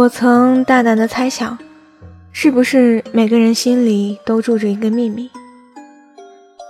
我曾大胆的猜想，是不是每个人心里都住着一个秘密？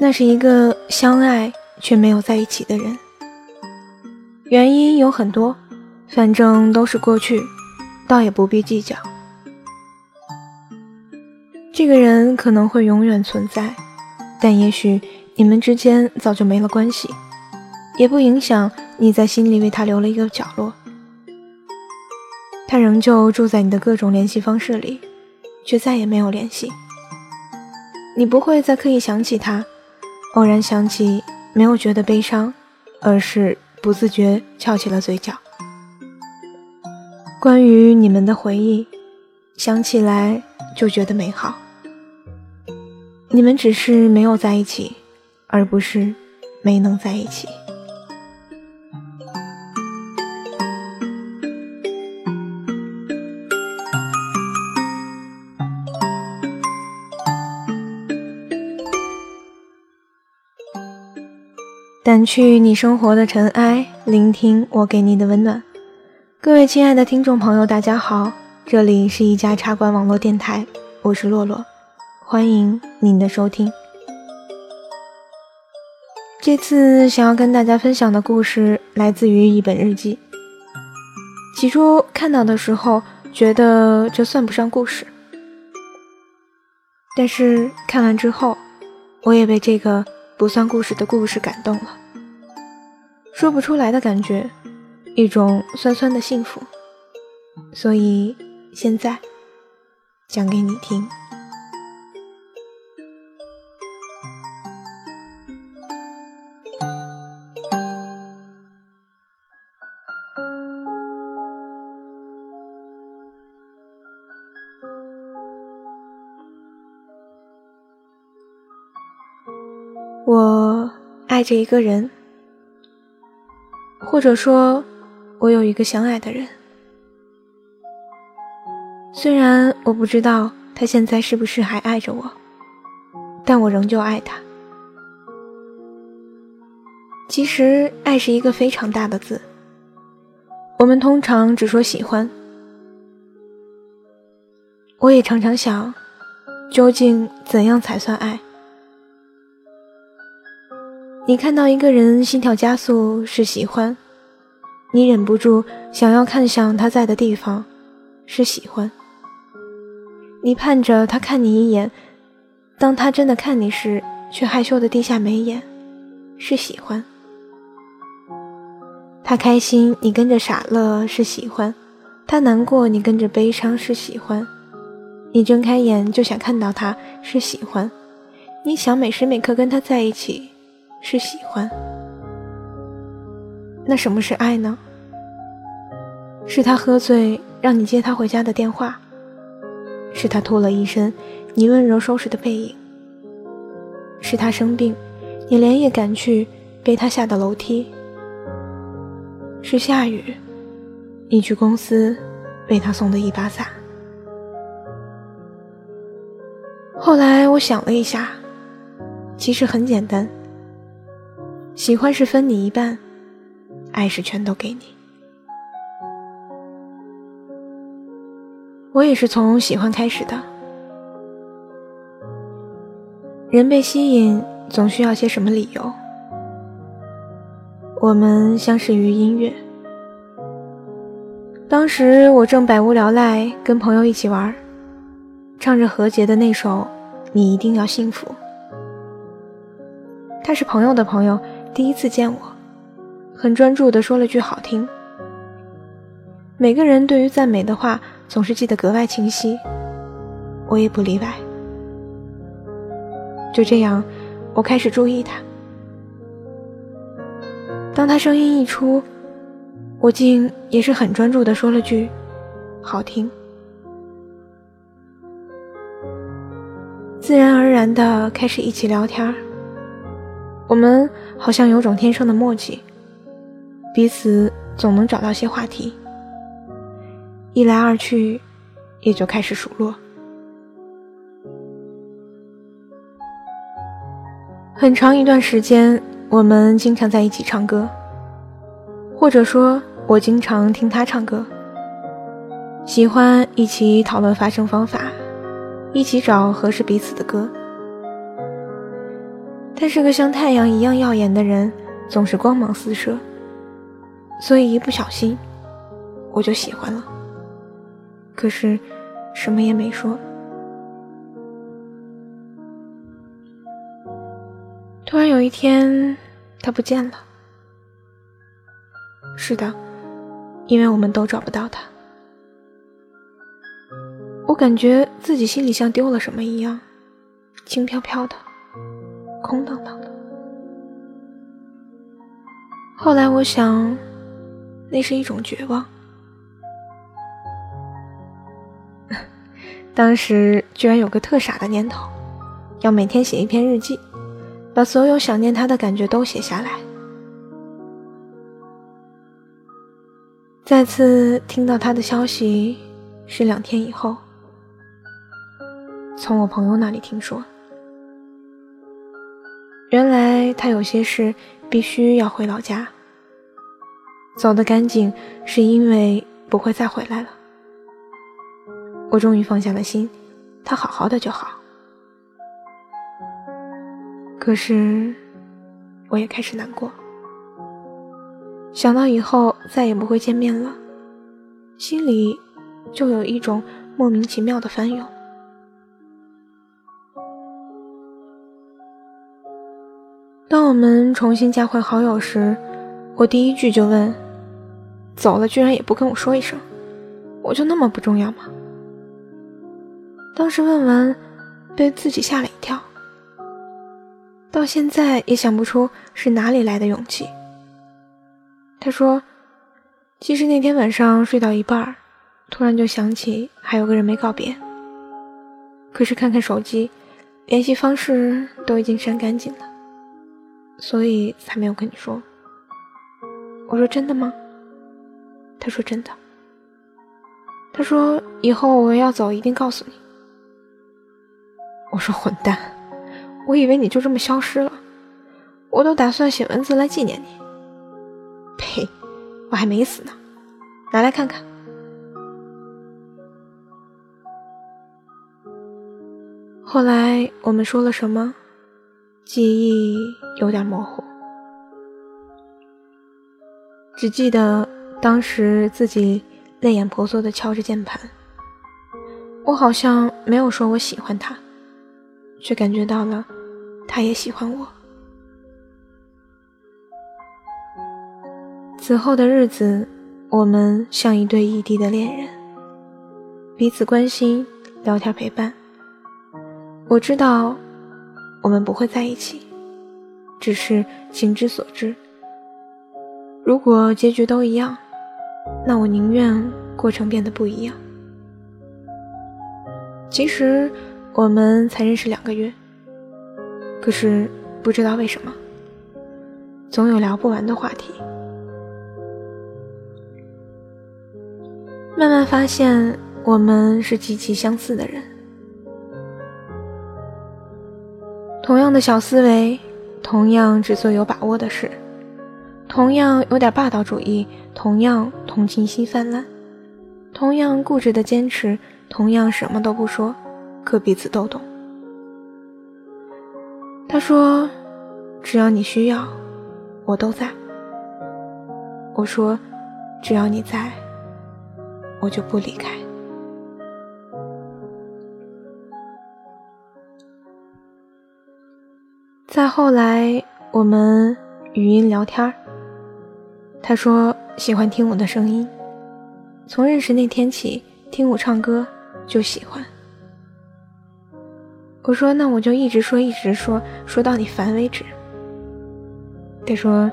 那是一个相爱却没有在一起的人。原因有很多，反正都是过去，倒也不必计较。这个人可能会永远存在，但也许你们之间早就没了关系，也不影响你在心里为他留了一个角落。他仍旧住在你的各种联系方式里，却再也没有联系。你不会再刻意想起他，偶然想起，没有觉得悲伤，而是不自觉翘起了嘴角。关于你们的回忆，想起来就觉得美好。你们只是没有在一起，而不是没能在一起。掸去你生活的尘埃，聆听我给你的温暖。各位亲爱的听众朋友，大家好，这里是一家茶馆网络电台，我是洛洛，欢迎您的收听。这次想要跟大家分享的故事来自于一本日记。起初看到的时候，觉得这算不上故事，但是看完之后，我也被这个。不算故事的故事感动了，说不出来的感觉，一种酸酸的幸福，所以现在讲给你听。我爱着一个人，或者说，我有一个相爱的人。虽然我不知道他现在是不是还爱着我，但我仍旧爱他。其实，爱是一个非常大的字，我们通常只说喜欢。我也常常想，究竟怎样才算爱？你看到一个人心跳加速是喜欢，你忍不住想要看向他在的地方，是喜欢。你盼着他看你一眼，当他真的看你时，却害羞的低下眉眼，是喜欢。他开心，你跟着傻乐是喜欢；他难过，你跟着悲伤是喜欢。你睁开眼就想看到他是喜欢，你想每时每刻跟他在一起。是喜欢，那什么是爱呢？是他喝醉让你接他回家的电话，是他脱了一身你温柔收拾的背影，是他生病你连夜赶去背他下的楼梯，是下雨你去公司为他送的一把伞。后来我想了一下，其实很简单。喜欢是分你一半，爱是全都给你。我也是从喜欢开始的。人被吸引，总需要些什么理由？我们相识于音乐。当时我正百无聊赖，跟朋友一起玩，唱着何洁的那首《你一定要幸福》。他是朋友的朋友。第一次见我，很专注地说了句好听。每个人对于赞美的话总是记得格外清晰，我也不例外。就这样，我开始注意他。当他声音一出，我竟也是很专注地说了句好听。自然而然地开始一起聊天我们好像有种天生的默契，彼此总能找到些话题，一来二去，也就开始数落。很长一段时间，我们经常在一起唱歌，或者说，我经常听他唱歌。喜欢一起讨论发声方法，一起找合适彼此的歌。他是个像太阳一样耀眼的人，总是光芒四射，所以一不小心我就喜欢了。可是什么也没说。突然有一天，他不见了。是的，因为我们都找不到他。我感觉自己心里像丢了什么一样，轻飘飘的，空荡荡的。后来我想，那是一种绝望。当时居然有个特傻的念头，要每天写一篇日记，把所有想念他的感觉都写下来。再次听到他的消息是两天以后。从我朋友那里听说，原来他有些事必须要回老家，走得干净是因为不会再回来了。我终于放下了心，他好好的就好。可是，我也开始难过，想到以后再也不会见面了，心里就有一种莫名其妙的翻涌。当我们重新加回好友时，我第一句就问：“走了居然也不跟我说一声，我就那么不重要吗？”当时问完，被自己吓了一跳，到现在也想不出是哪里来的勇气。他说：“其实那天晚上睡到一半，突然就想起还有个人没告别，可是看看手机，联系方式都已经删干净了。”所以才没有跟你说。我说真的吗？他说真的。他说以后我要走一定告诉你。我说混蛋，我以为你就这么消失了，我都打算写文字来纪念你。呸，我还没死呢，拿来看看。后来我们说了什么？记忆有点模糊，只记得当时自己泪眼婆娑的敲着键盘。我好像没有说我喜欢他，却感觉到了他也喜欢我。此后的日子，我们像一对异地的恋人，彼此关心、聊天、陪伴。我知道。我们不会在一起，只是情之所至。如果结局都一样，那我宁愿过程变得不一样。其实我们才认识两个月，可是不知道为什么，总有聊不完的话题。慢慢发现，我们是极其相似的人。同样的小思维，同样只做有把握的事，同样有点霸道主义，同样同情心泛滥，同样固执的坚持，同样什么都不说，可彼此都懂。他说：“只要你需要，我都在。”我说：“只要你在，我就不离开。”再后来，我们语音聊天他说喜欢听我的声音，从认识那天起，听我唱歌就喜欢。我说那我就一直说，一直说，说到你烦为止。他说，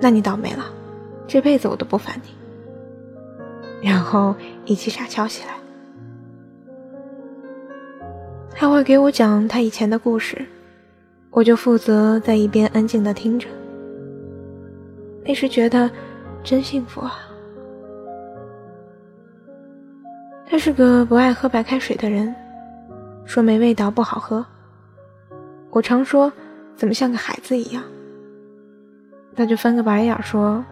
那你倒霉了，这辈子我都不烦你。然后一起傻笑起来，他会给我讲他以前的故事。我就负责在一边安静的听着，那时觉得真幸福啊。他是个不爱喝白开水的人，说没味道不好喝。我常说怎么像个孩子一样，他就翻个白眼说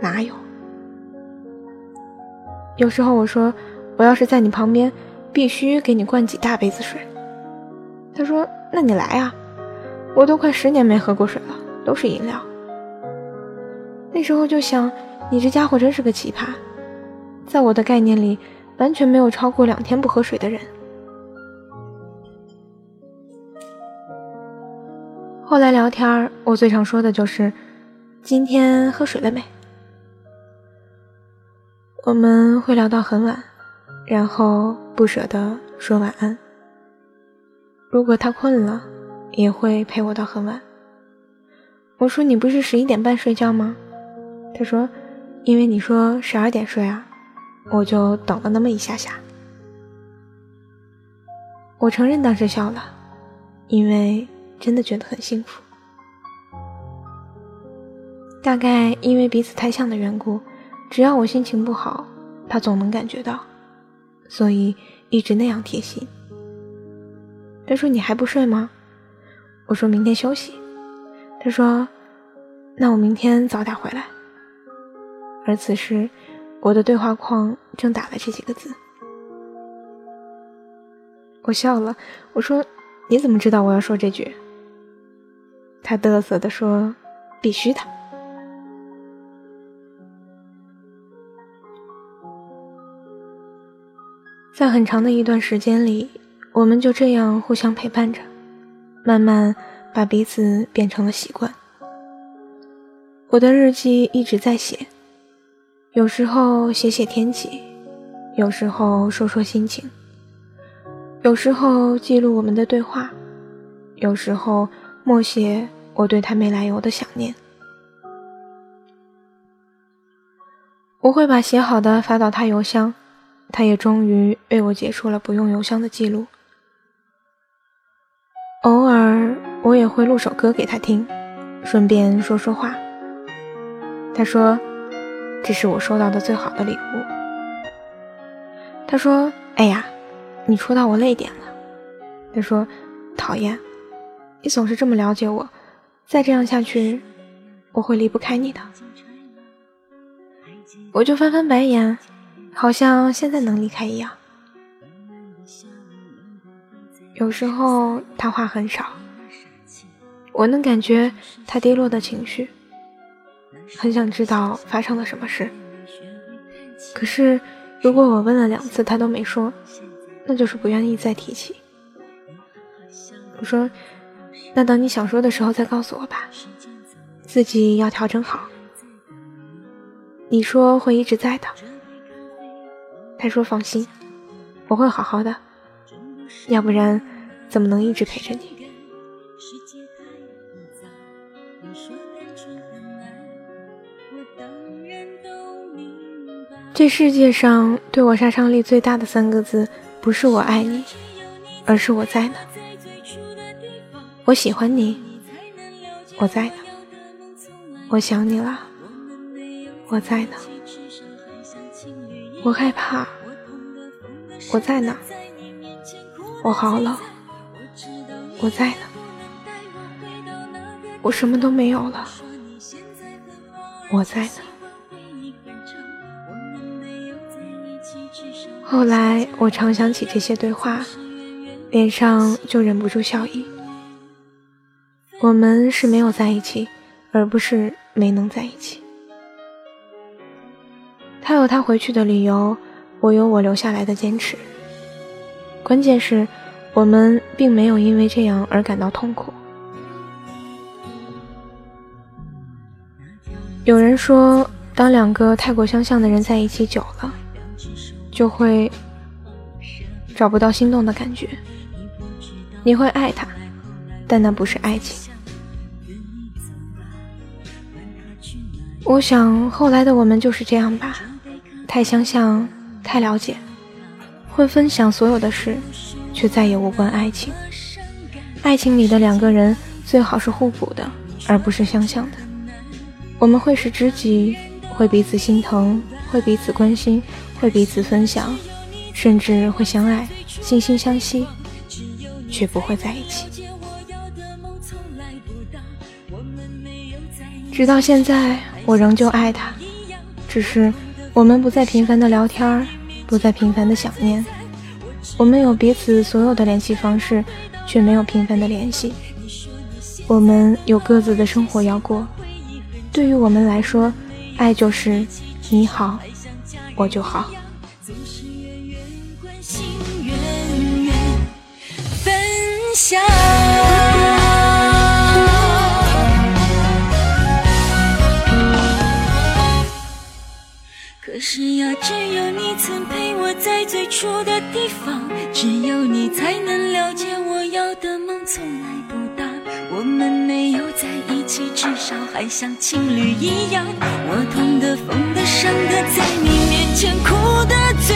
哪有。有时候我说我要是在你旁边，必须给你灌几大杯子水。”他说：“那你来啊，我都快十年没喝过水了，都是饮料。”那时候就想，你这家伙真是个奇葩，在我的概念里，完全没有超过两天不喝水的人。后来聊天，我最常说的就是：“今天喝水了没？”我们会聊到很晚，然后不舍得说晚安。如果他困了，也会陪我到很晚。我说：“你不是十一点半睡觉吗？”他说：“因为你说十二点睡啊，我就等了那么一下下。”我承认当时笑了，因为。真的觉得很幸福，大概因为彼此太像的缘故，只要我心情不好，他总能感觉到，所以一直那样贴心。他说：“你还不睡吗？”我说明天休息。他说：“那我明天早点回来。”而此时，我的对话框正打了这几个字。我笑了，我说：“你怎么知道我要说这句？”他嘚瑟地说：“必须的。”在很长的一段时间里，我们就这样互相陪伴着，慢慢把彼此变成了习惯。我的日记一直在写，有时候写写天气，有时候说说心情，有时候记录我们的对话，有时候。默写我对他没来由的想念，我会把写好的发到他邮箱，他也终于为我结束了不用邮箱的记录。会录首歌给他听，顺便说说话。他说：“这是我收到的最好的礼物。”他说：“哎呀，你戳到我泪点了。”他说：“讨厌。”你总是这么了解我，再这样下去，我会离不开你的。我就翻翻白眼，好像现在能离开一样。有时候他话很少，我能感觉他低落的情绪，很想知道发生了什么事。可是如果我问了两次他都没说，那就是不愿意再提起。我说。那等你想说的时候再告诉我吧，自己要调整好。你说会一直在的，他说放心，我会好好的，要不然怎么能一直陪着你？这世界上对我杀伤力最大的三个字，不是我爱你，而是我在呢。我喜欢你，我在呢。我想你了，我在呢。我害怕，我在呢。我好冷，我在呢。我什么都没有了，我在呢。后来我常想起这些对话，脸上就忍不住笑意。我们是没有在一起，而不是没能在一起。他有他回去的理由，我有我留下来的坚持。关键是，我们并没有因为这样而感到痛苦。有人说，当两个太过相像的人在一起久了，就会找不到心动的感觉。你会爱他，但那不是爱情。我想，后来的我们就是这样吧，太相像，太了解，会分享所有的事，却再也无关爱情。爱情里的两个人最好是互补的，而不是相像的。我们会是知己，会彼此心疼，会彼此关心，会彼此分享，甚至会相爱，惺惺相惜，却不会在一起。直到现在。我仍旧爱他，只是我们不再频繁的聊天不再频繁的想念。我们有彼此所有的联系方式，却没有频繁的联系。我们有各自的生活要过。对于我们来说，爱就是你好，我就好。可是呀，只有你曾陪我在最初的地方，只有你才能了解我要的梦从来不大。我们没有在一起，至少还像情侣一样。我痛的、疯的、伤的，在你面前哭的最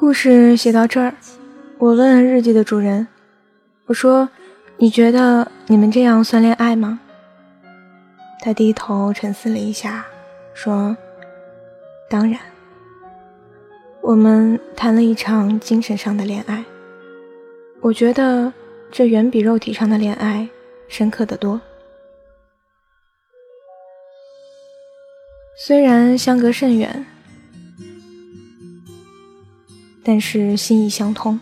故事写到这儿，我问日记的主人：“我说，你觉得你们这样算恋爱吗？”他低头沉思了一下，说：“当然。”我们谈了一场精神上的恋爱，我觉得这远比肉体上的恋爱深刻的多。虽然相隔甚远，但是心意相通。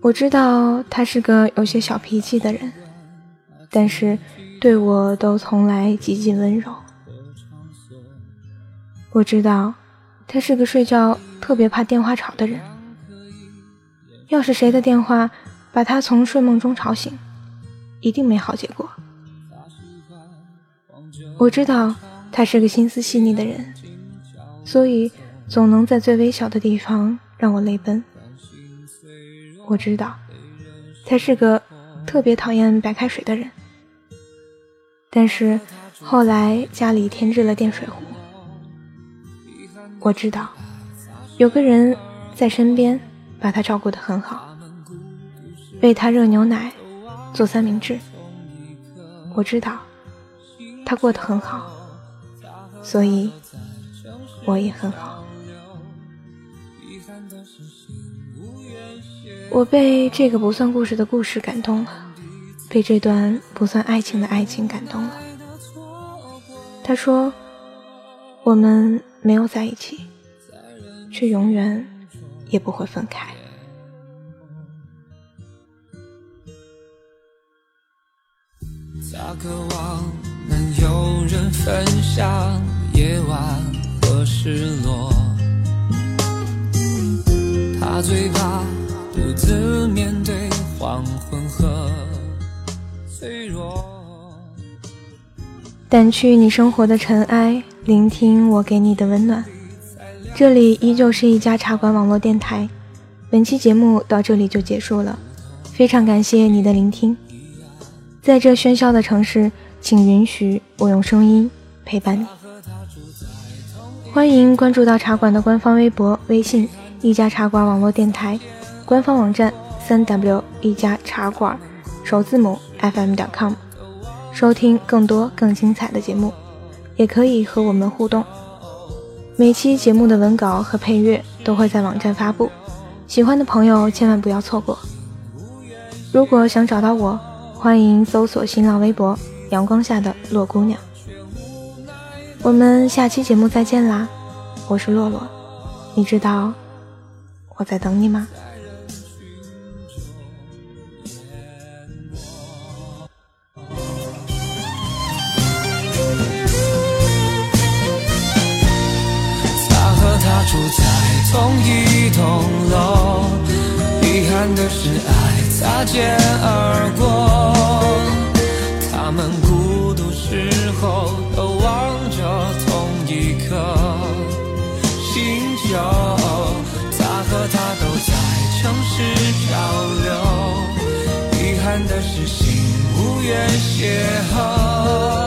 我知道他是个有些小脾气的人，但是对我都从来极尽温柔。我知道。他是个睡觉特别怕电话吵的人，要是谁的电话把他从睡梦中吵醒，一定没好结果。我知道他是个心思细腻的人，所以总能在最微小的地方让我泪奔。我知道他是个特别讨厌白开水的人，但是后来家里添置了电水壶。我知道，有个人在身边，把他照顾得很好，为他热牛奶，做三明治。我知道，他过得很好，所以我也很好。我被这个不算故事的故事感动了，被这段不算爱情的爱情感动了。他说：“我们。”没有在一起，却永远也不会分开。他渴望能有人分享夜晚和失落，他最怕独自面对黄昏和脆弱。掸去你生活的尘埃，聆听我给你的温暖。这里依旧是一家茶馆网络电台，本期节目到这里就结束了，非常感谢你的聆听。在这喧嚣的城市，请允许我用声音陪伴你。欢迎关注到茶馆的官方微博、微信“一家茶馆网络电台”，官方网站三 w 一家茶馆首字母 fm 点 com。收听更多更精彩的节目，也可以和我们互动。每期节目的文稿和配乐都会在网站发布，喜欢的朋友千万不要错过。如果想找到我，欢迎搜索新浪微博“阳光下的洛姑娘”。我们下期节目再见啦！我是洛洛，你知道我在等你吗？是心无缘邂逅，